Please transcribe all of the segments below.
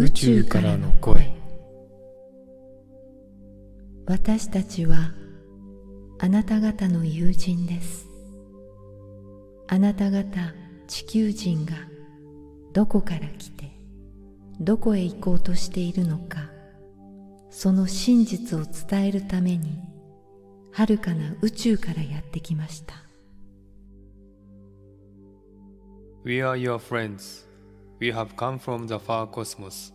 宇宙からの声。私たちはあなた方の友人です。あなた方地球人がどこから来てどこへ行こうとしているのかその真実を伝えるために遥かな宇宙からやってきました。We are your friends. We have come from the far cosmos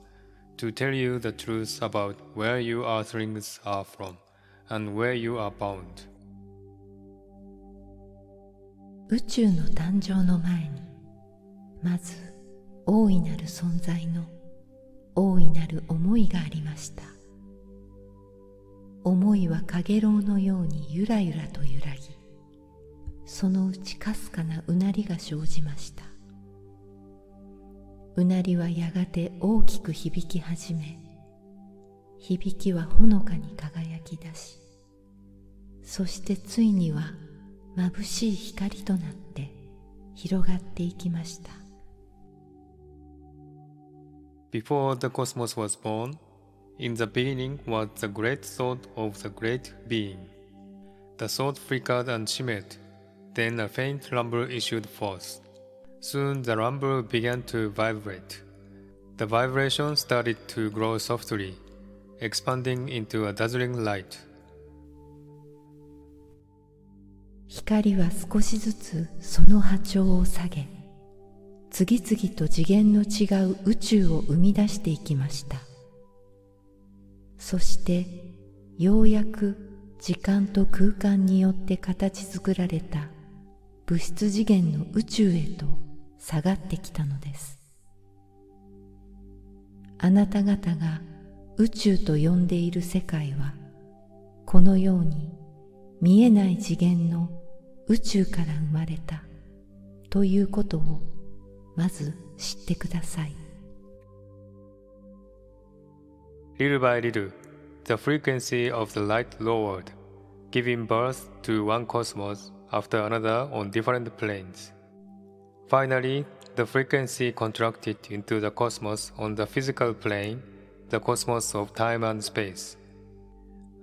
to tell you the truth about where your earthlings are from and where you are bound. 宇宙の誕生の前にまず大いなる存在の大いなる思いがありました思いはかげろうのようにゆらゆらと揺らぎそのうちかすかなうなりが生じましたうなりはやがて大きく響き始め響きはほのかに輝き出しそしてついには眩しい光となって広がっていきました Before the cosmos was born, in the beginning was the great thought of the great being. The thought flickered and shimmered, then a faint rumble issued forth. Soon the rumble began to vibrate. The vibration started to grow softly, expanding into a dazzling light. 光は少しずつその波長を下げ次々と次元の違う宇宙を生み出していきましたそしてようやく時間と空間によって形作られた物質次元の宇宙へと下がってきたのですあなた方が宇宙と呼んでいる世界はこのように見えない次元の宇宙から生まれたということをまず知ってください Little by little, the frequency of the light lowered, giving birth to one cosmos after another on different planes. Finally, the frequency contracted into the cosmos on the physical plane, the cosmos of time and space.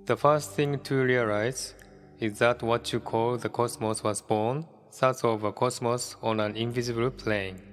The first thing to realize is that what you call the cosmos was born, thus of a cosmos on an invisible plane.